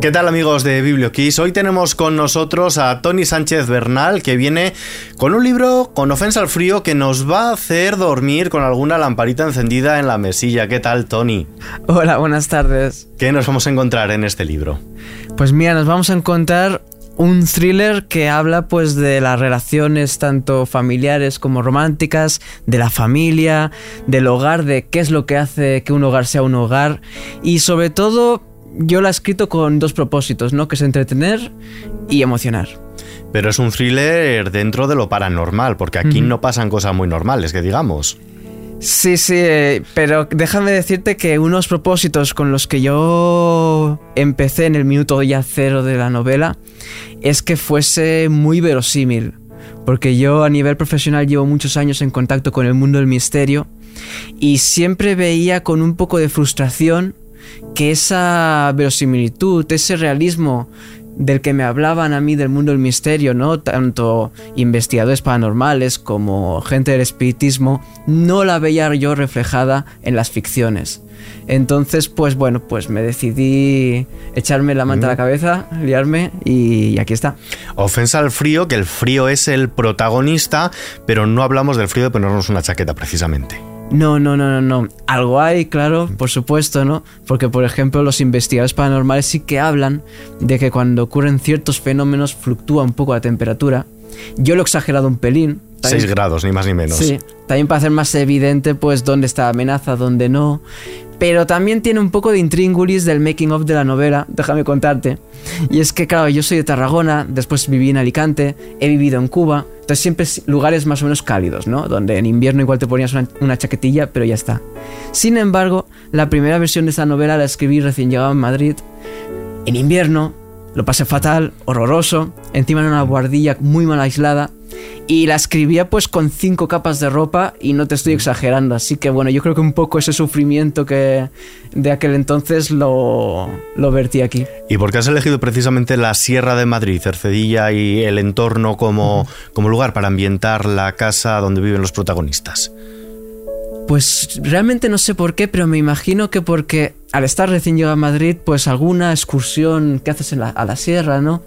¿Qué tal amigos de BiblioKiss? Hoy tenemos con nosotros a Tony Sánchez Bernal que viene con un libro con ofensa al frío que nos va a hacer dormir con alguna lamparita encendida en la mesilla. ¿Qué tal Tony? Hola, buenas tardes. ¿Qué nos vamos a encontrar en este libro? Pues mira, nos vamos a encontrar un thriller que habla pues de las relaciones tanto familiares como románticas, de la familia, del hogar, de qué es lo que hace que un hogar sea un hogar y sobre todo yo la he escrito con dos propósitos, ¿no? Que es entretener y emocionar. Pero es un thriller dentro de lo paranormal, porque aquí no pasan cosas muy normales, que digamos. Sí, sí, pero déjame decirte que unos propósitos con los que yo empecé en el minuto ya cero de la novela es que fuese muy verosímil, porque yo a nivel profesional llevo muchos años en contacto con el mundo del misterio y siempre veía con un poco de frustración que esa verosimilitud, ese realismo del que me hablaban a mí del mundo del misterio, ¿no? Tanto investigadores paranormales como gente del espiritismo, no la veía yo reflejada en las ficciones. Entonces, pues bueno, pues me decidí echarme la manta a la cabeza, liarme y aquí está. Ofensa al frío, que el frío es el protagonista, pero no hablamos del frío de ponernos una chaqueta precisamente. No, no, no, no, no. Algo hay, claro, por supuesto, ¿no? Porque, por ejemplo, los investigadores paranormales sí que hablan de que cuando ocurren ciertos fenómenos fluctúa un poco la temperatura. Yo lo he exagerado un pelín. 6 grados, ni más ni menos. Sí, también para hacer más evidente, pues, dónde está la amenaza, dónde no. Pero también tiene un poco de intríngulis del making of de la novela, déjame contarte. Y es que, claro, yo soy de Tarragona, después viví en Alicante, he vivido en Cuba, entonces siempre lugares más o menos cálidos, ¿no? Donde en invierno igual te ponías una, chaquetilla, pero ya está. Sin embargo, la primera versión de esta novela la escribí recién llegado en Madrid, en invierno, lo pasé fatal, horroroso, encima en una guardilla muy mal aislada, y la escribía pues con cinco capas de ropa y no te estoy exagerando. Así que bueno, yo creo que un poco ese sufrimiento que de aquel entonces lo, lo vertí aquí. ¿Y por qué has elegido precisamente la Sierra de Madrid, Cercedilla y el entorno como, como lugar para ambientar la casa donde viven los protagonistas? Pues realmente no sé por qué, pero me imagino que porque al estar recién llegado a Madrid, pues alguna excursión que haces a la sierra, ¿no?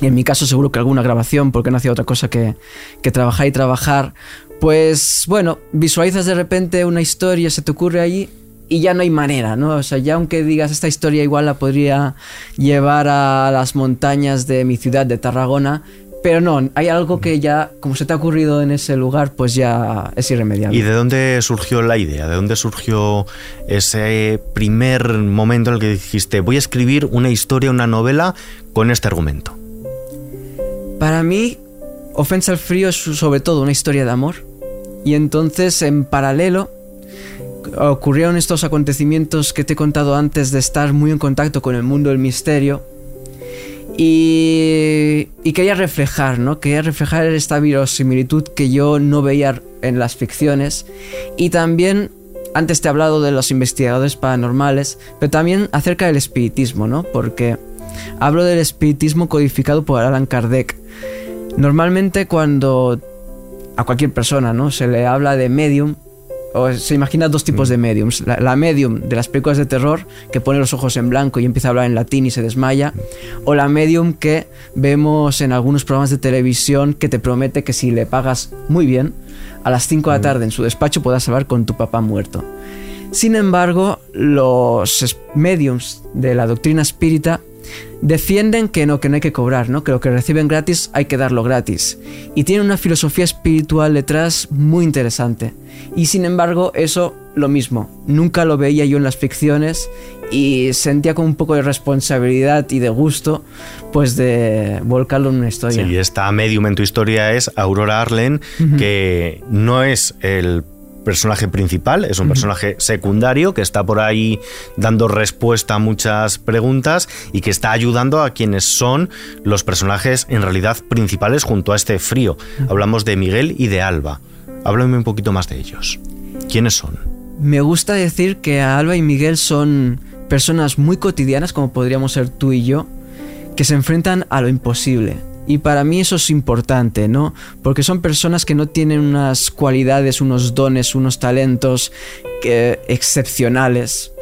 En mi caso seguro que alguna grabación, porque no hacía otra cosa que, que trabajar y trabajar, pues bueno, visualizas de repente una historia, se te ocurre allí y ya no hay manera, ¿no? O sea, ya aunque digas esta historia igual la podría llevar a las montañas de mi ciudad, de Tarragona, pero no, hay algo que ya, como se te ha ocurrido en ese lugar, pues ya es irremediable. ¿Y de dónde surgió la idea? ¿De dónde surgió ese primer momento en el que dijiste, voy a escribir una historia, una novela con este argumento? Para mí, Ofensa al Frío es sobre todo una historia de amor. Y entonces, en paralelo, ocurrieron estos acontecimientos que te he contado antes de estar muy en contacto con el mundo del misterio. Y, y quería reflejar, ¿no? Quería reflejar esta verosimilitud que yo no veía en las ficciones. Y también, antes te he hablado de los investigadores paranormales, pero también acerca del espiritismo, ¿no? Porque hablo del espiritismo codificado por Alan Kardec Normalmente cuando a cualquier persona ¿no? se le habla de medium, o se imagina dos tipos de mm. mediums. La, medium de las películas de terror, que pone los ojos en blanco y empieza a hablar en latín y se desmaya. O la medium que vemos en algunos programas de televisión que te promete que si le pagas muy bien, a las 5 de la mm. tarde en su despacho podrás hablar con tu papá muerto. Sin embargo, los mediums de la doctrina espírita defienden que no, que no hay que cobrar, ¿no? Que lo que reciben gratis hay que darlo gratis. Y tienen una filosofía espiritual detrás muy interesante. Y sin embargo, eso lo mismo. Nunca lo veía yo en las ficciones y sentía como un poco de responsabilidad y de gusto, pues de volcarlo en una historia. Sí, esta medium en tu historia es Aurora Arlen, que no es el personaje principal, es un personaje secundario que está por ahí dando respuesta a muchas preguntas y que está ayudando a quienes son los personajes en realidad principales junto a este frío. Hablamos de Miguel y de Alba. Háblame un poquito más de ellos. ¿Quiénes son? Me gusta decir que Alba y Miguel son personas muy cotidianas como podríamos ser tú y yo, que se enfrentan a lo imposible y para mí eso es importante, ¿no? Porque son personas que no tienen unas cualidades, unos dones, unos talentos excepcionales.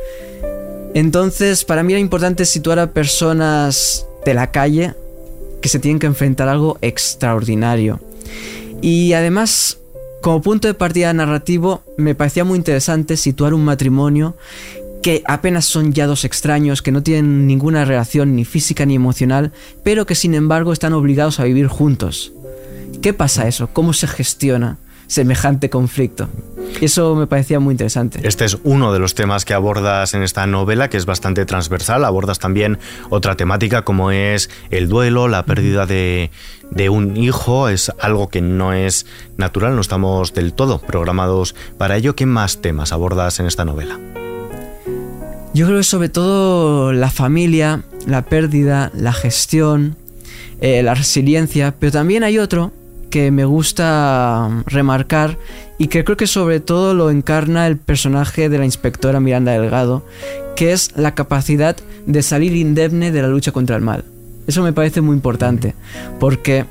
Entonces, para mí era importante situar a personas de la calle que se tienen que enfrentar a algo extraordinario. Y además, como punto de partida narrativo, me parecía muy interesante situar un matrimonio que apenas son ya dos extraños, que no tienen ninguna relación ni física ni emocional, pero que sin embargo están obligados a vivir juntos. ¿Qué pasa eso? ¿Cómo se gestiona semejante conflicto? Eso me parecía muy interesante. Este es uno de los temas que abordas en esta novela, que es bastante transversal. Abordas también otra temática como es el duelo, la pérdida de, un hijo. Es algo que no es natural, no estamos del todo programados para ello. ¿Qué más temas abordas en esta novela? Yo creo que sobre todo la familia, la pérdida, la gestión, eh, la resiliencia, pero también hay otro que me gusta remarcar y que creo que sobre todo lo encarna el personaje de la inspectora Miranda Delgado, que es la capacidad de salir indemne de la lucha contra el mal. Eso me parece muy importante, porque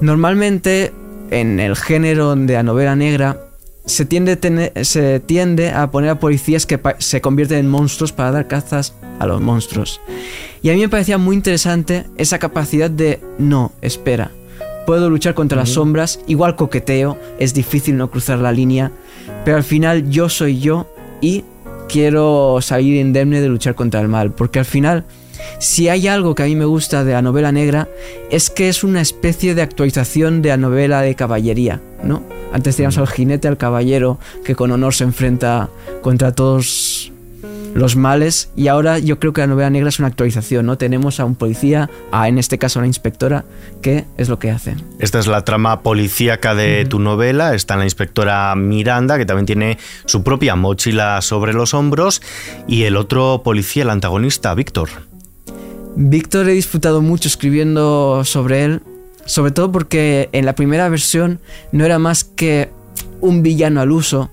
normalmente en el género de la novela negra se tiende, se tiende a poner a policías que se convierten en monstruos para dar cazas a los monstruos. Y a mí me parecía muy interesante esa capacidad de, no, espera, puedo luchar contra las sombras, igual coqueteo, es difícil no cruzar la línea, pero al final yo soy yo y quiero salir indemne de luchar contra el mal, porque al final si hay algo que a mí me gusta de la novela negra es que es una especie de actualización de la novela de caballería, ¿no? Antes teníamos al jinete, al caballero, que con honor se enfrenta contra todos los males y ahora yo creo que la novela negra es una actualización, ¿no? Tenemos a un policía, a en este caso a una inspectora, que es lo que hace. Esta es la trama policíaca de tu novela, está la inspectora Miranda, que también tiene su propia mochila sobre los hombros, y el otro policía, el antagonista, Víctor. Víctor he disfrutado mucho escribiendo sobre él, sobre todo porque en la primera versión no era más que un villano al uso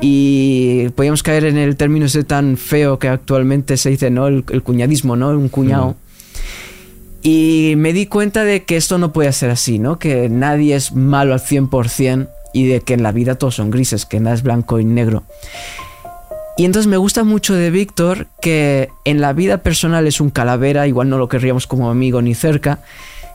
y podíamos caer en el término ese tan feo que actualmente se dice, ¿no? El, cuñadismo, ¿no? Un cuñado. Y me di cuenta de que esto no puede ser así, ¿no? Que nadie es malo al 100% y de que en la vida todos son grises, que nada es blanco y negro. Y entonces me gusta mucho de Víctor que en la vida personal es un calavera, igual no lo querríamos como amigo ni cerca.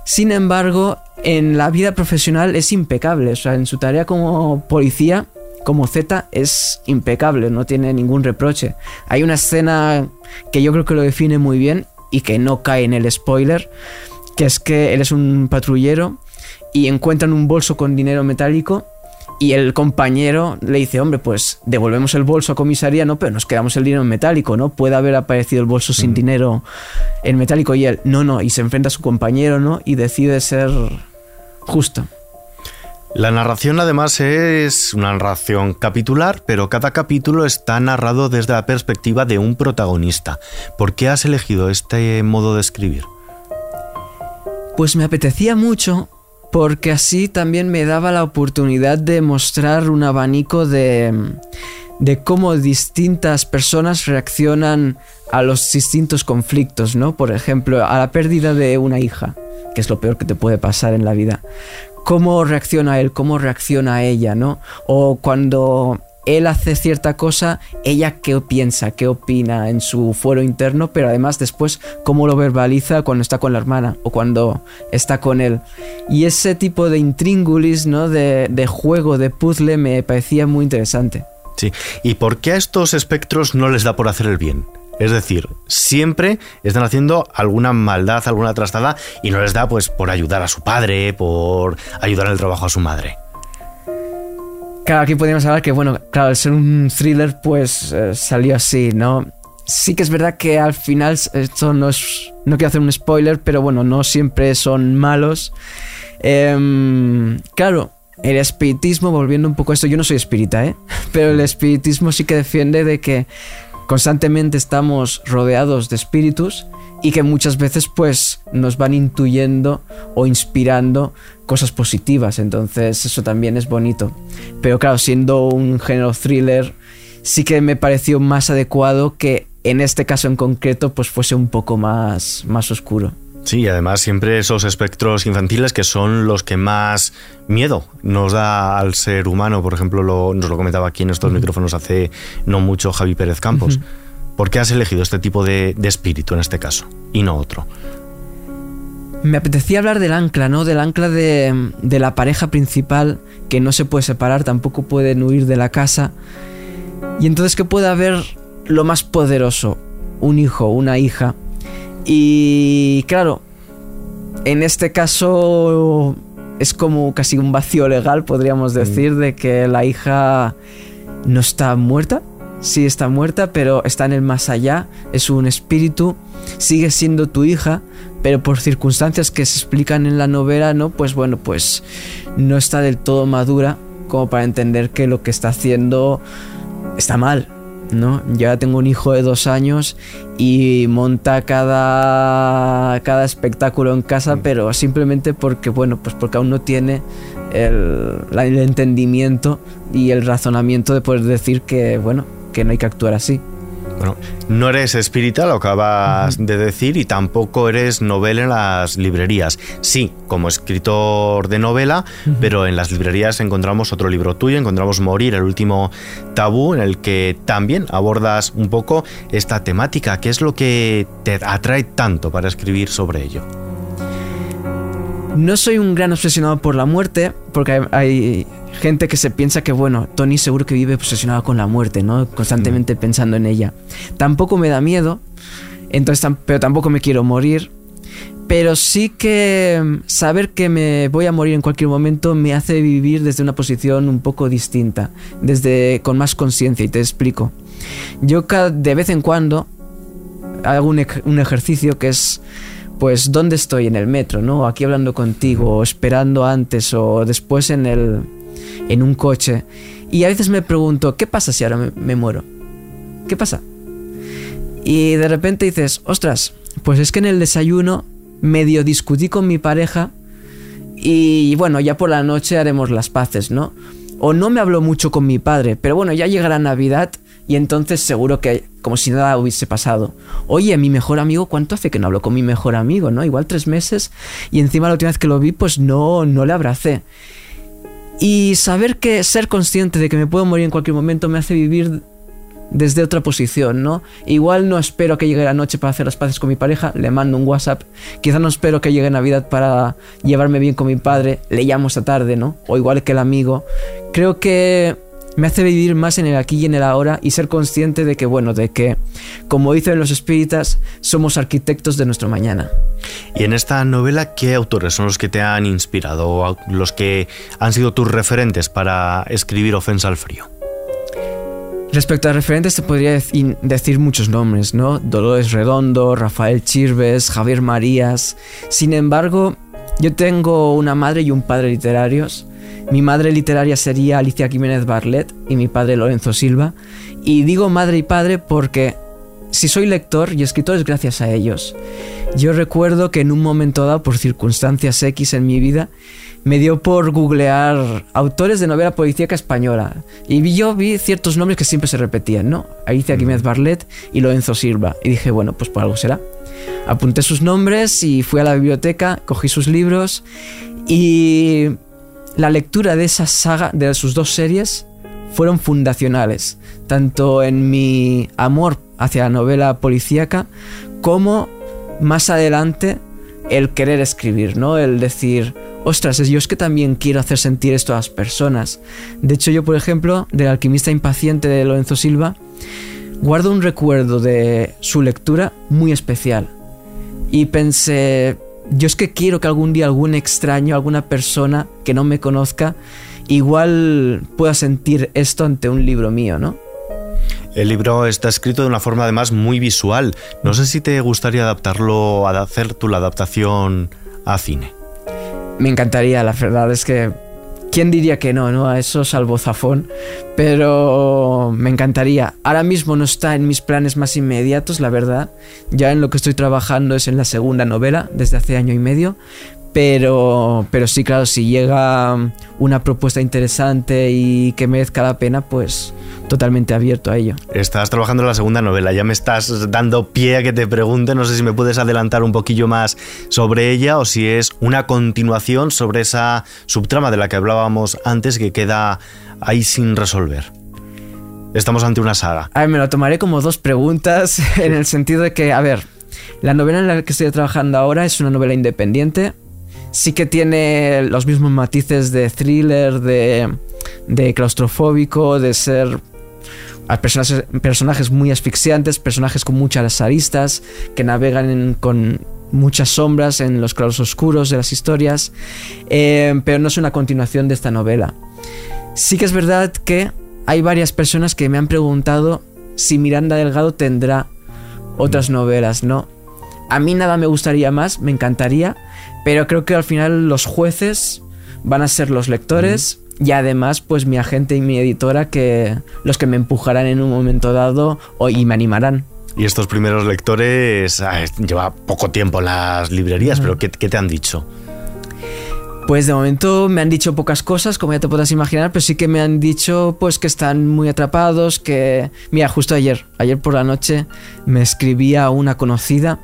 Sin embargo, en la vida profesional es impecable. O sea, en su tarea como policía, como Z, es impecable, no tiene ningún reproche. Hay una escena que yo creo que lo define muy bien y que no cae en el spoiler, que es que él es un patrullero y encuentran un bolso con dinero metálico y el compañero le dice, hombre, pues devolvemos el bolso a comisaría, ¿no? Pero nos quedamos el dinero en metálico, ¿no? Puede haber aparecido el bolso sin dinero en metálico y él, no, no, y se enfrenta a su compañero, ¿no? Y decide ser justo. La narración además es una narración capitular, pero cada capítulo está narrado desde la perspectiva de un protagonista. ¿Por qué has elegido este modo de escribir? Pues me apetecía mucho porque así también me daba la oportunidad de mostrar un abanico de, de cómo distintas personas reaccionan a los distintos conflictos, ¿no? Por ejemplo, a la pérdida de una hija, que es lo peor que te puede pasar en la vida. ¿Cómo reacciona él? ¿Cómo reacciona ella? ¿No? O cuando él hace cierta cosa, ella qué piensa, qué opina en su fuero interno, pero además después cómo lo verbaliza cuando está con la hermana o cuando está con él. Y ese tipo de intríngulis, ¿no? De, juego, de puzzle, me parecía muy interesante. Sí. ¿Y por qué a estos espectros no les da por hacer el bien? Es decir, siempre están haciendo alguna maldad, alguna trastada y no les da pues por ayudar a su padre, por ayudar en el trabajo a su madre. Claro, aquí podríamos hablar que, bueno, claro, al ser un thriller, pues eh, salió así, ¿no? Sí que es verdad que al final, esto no es. No quiero hacer un spoiler, pero bueno, no siempre son malos. Em, claro, el espiritismo, volviendo un poco a esto, yo no soy espírita, ¿eh? Pero el espiritismo sí que defiende de que constantemente estamos rodeados de espíritus y que muchas veces pues nos van intuyendo o inspirando cosas positivas, entonces eso también es bonito. Pero claro, siendo un género thriller, sí que me pareció más adecuado que en este caso en concreto pues fuese un poco más, más oscuro. Sí, además siempre esos espectros infantiles que son los que más miedo nos da al ser humano. Por ejemplo, nos lo comentaba aquí en estos micrófonos hace no mucho Javi Pérez Campos. ¿Por qué has elegido este tipo de, espíritu en este caso y no otro? Me apetecía hablar del ancla, ¿no? Del ancla de, de, la pareja principal que no se puede separar, tampoco pueden huir de la casa. Y entonces que pueda haber lo más poderoso, un hijo, una hija. Y claro, en este caso es como casi un vacío legal, podríamos mm. decir, de que la hija no está muerta, sí está muerta, pero está en el más allá, es un espíritu, sigue siendo tu hija, pero por circunstancias que se explican en la novela, ¿no? Pues bueno, pues no está del todo madura como para entender que lo que está haciendo está mal, ¿no? Ya tengo un hijo de dos años y monta cada, cada espectáculo en casa, mm. pero simplemente porque, bueno, pues porque aún no tiene el, el entendimiento y el razonamiento de poder decir que, bueno, que no hay que actuar así. Bueno, no eres espírita, lo acabas de decir, y tampoco eres novela en las librerías. Sí, como escritor de novela, pero en las librerías encontramos otro libro tuyo, encontramos Morir, el último tabú, en el que también abordas un poco esta temática. ¿Qué es lo que te atrae tanto para escribir sobre ello? No soy un gran obsesionado por la muerte, porque hay, gente que se piensa que, bueno, Tony seguro que vive obsesionado con la muerte, ¿no? Constantemente mm. pensando en ella. Tampoco me da miedo, entonces, pero tampoco me quiero morir. Pero sí que mm, saber que me voy a morir en cualquier momento me hace vivir desde una posición un poco distinta, desde con más conciencia, y te explico. Yo de vez en cuando hago un, un ejercicio que es pues dónde estoy en el metro, ¿no? Aquí hablando contigo, o esperando antes o después en el en un coche. Y a veces me pregunto, ¿qué pasa si ahora me, muero? ¿Qué pasa? Y de repente dices, ostras, pues es que en el desayuno medio discutí con mi pareja y bueno, ya por la noche haremos las paces, ¿no? O no me habló mucho con mi padre, pero bueno, ya llegará Navidad y entonces seguro que como si nada hubiese pasado. Oye, mi mejor amigo, ¿cuánto hace que no hablo con mi mejor amigo, no? Igual tres meses y encima la última vez que lo vi, pues no, no le abracé. Y saber que ser consciente de que me puedo morir en cualquier momento me hace vivir desde otra posición, ¿no? Igual no espero que llegue la noche para hacer las paces con mi pareja, le mando un WhatsApp. Quizá no espero que llegue Navidad para llevarme bien con mi padre, le llamo esta tarde, ¿no? O igual que el amigo. Creo que me hace vivir más en el aquí y en el ahora y ser consciente de que, bueno, de que, como dicen los espíritas, somos arquitectos de nuestro mañana. Y en esta novela, ¿qué autores son los que te han inspirado, los que han sido tus referentes para escribir Ofensa al Frío? Respecto a referentes te podría decir muchos nombres, ¿no? Dolores Redondo, Rafael Chirves, Javier Marías. Sin embargo, yo tengo una madre y un padre literarios mi madre literaria sería Alicia Jiménez Barlet y mi padre Lorenzo Silva. Y digo madre y padre porque si soy lector y escritor es gracias a ellos. Yo recuerdo que en un momento dado, por circunstancias X en mi vida, me dio por googlear autores de novela policíaca española. Y yo vi ciertos nombres que siempre se repetían, ¿no? Alicia Jiménez Barlet y Lorenzo Silva. Y dije, bueno, pues por algo será. Apunté sus nombres y fui a la biblioteca, cogí sus libros y la lectura de esa saga, de sus dos series, fueron fundacionales, tanto en mi amor hacia la novela policíaca, como más adelante el querer escribir, ¿no? El decir, ostras, yo es que también quiero hacer sentir esto a las personas. De hecho, yo, por ejemplo, del alquimista impaciente de Lorenzo Silva, guardo un recuerdo de su lectura muy especial. Y pensé, yo es que quiero que algún día algún extraño, alguna persona que no me conozca, igual pueda sentir esto ante un libro mío, ¿no? El libro está escrito de una forma además muy visual. No sé si te gustaría adaptarlo, a hacer tú la adaptación a cine. Me encantaría, la verdad es que ¿Quién diría que no, no? A eso salvo Zafón. Pero me encantaría. Ahora mismo no está en mis planes más inmediatos, la verdad. Ya en lo que estoy trabajando es en la segunda novela, desde hace año y medio. Pero, pero sí, claro, si llega una propuesta interesante y que merezca la pena, pues totalmente abierto a ello. Estás trabajando en la segunda novela, ya me estás dando pie a que te pregunte, no sé si me puedes adelantar un poquillo más sobre ella o si es una continuación sobre esa subtrama de la que hablábamos antes que queda ahí sin resolver. estamos ante una saga? A ver, me lo tomaré como dos preguntas en el sentido de que, a ver, la novela en la que estoy trabajando ahora es una novela independiente. Sí que tiene los mismos matices de thriller, de, de claustrofóbico, de ser personajes, muy asfixiantes, personajes con muchas aristas, que navegan con muchas sombras en los claros oscuros de las historias, eh, pero no es una continuación de esta novela. Sí que es verdad que hay varias personas que me han preguntado si Miranda Delgado tendrá otras novelas, ¿no? A mí nada me gustaría más, me encantaría, pero creo que al final los jueces van a ser los lectores y además pues mi agente y mi editora que los que me empujarán en un momento dado o, y me animarán. Y estos primeros lectores, ah, lleva poco tiempo en las librerías, pero ¿qué, qué te han dicho? Pues de momento me han dicho pocas cosas, como ya te podrás imaginar, pero sí que me han dicho pues que están muy atrapados, que... Mira, justo ayer, ayer por la noche me escribía una conocida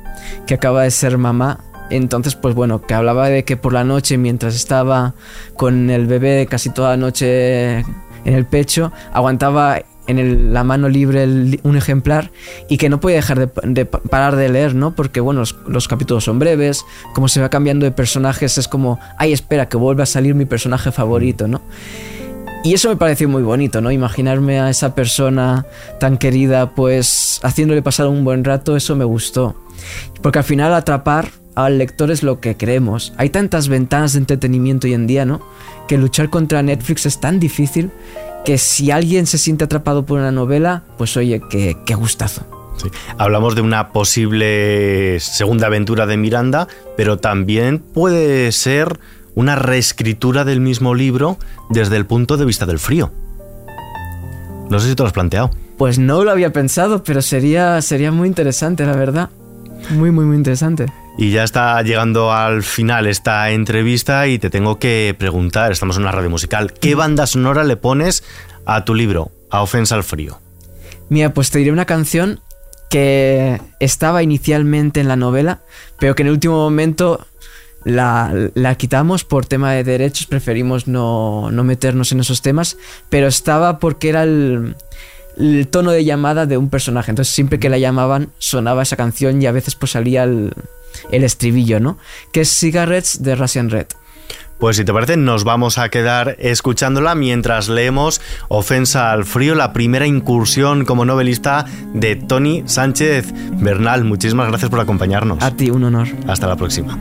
que acaba de ser mamá. Entonces, pues bueno, que hablaba de que por la noche, mientras estaba con el bebé casi toda la noche en el pecho, aguantaba en la mano libre un ejemplar y que no puede dejar de, de pa- parar de leer, ¿no? Porque, bueno, los, los capítulos son breves, como se va cambiando de personajes, es como, ay, espera, que vuelva a salir mi personaje favorito, ¿no? Y eso me pareció muy bonito, ¿no? Imaginarme a esa persona tan querida, pues haciéndole pasar un buen rato, eso me gustó. Porque al final atrapar al lector es lo que queremos. Hay tantas ventanas de entretenimiento hoy en día, ¿no? Que luchar contra Netflix es tan difícil que si alguien se siente atrapado por una novela, pues oye, qué, qué gustazo. Sí. Hablamos de una posible segunda aventura de Miranda, pero también puede ser una reescritura del mismo libro desde el punto de vista del frío. No sé si te lo has planteado. Pues no lo había pensado, pero sería, sería muy interesante, la verdad. Muy, muy, muy interesante. Y ya está llegando al final esta entrevista y te tengo que preguntar, estamos en una radio musical, ¿qué banda sonora le pones a tu libro, a Ofensa al Frío? Mira, pues te diré una canción que estaba inicialmente en la novela, pero que en el último momento la, la quitamos por tema de derechos, preferimos no, no meternos en esos temas, pero estaba porque era el, tono de llamada de un personaje, entonces siempre que la llamaban sonaba esa canción y a veces pues salía el, el estribillo, ¿no? Que es Cigarettes de Russian Red. Pues si te parece, nos vamos a quedar escuchándola mientras leemos Ofensa al Frío, la primera incursión como novelista de Tony Sánchez Bernal. Muchísimas gracias por acompañarnos. A ti, un honor. Hasta la próxima.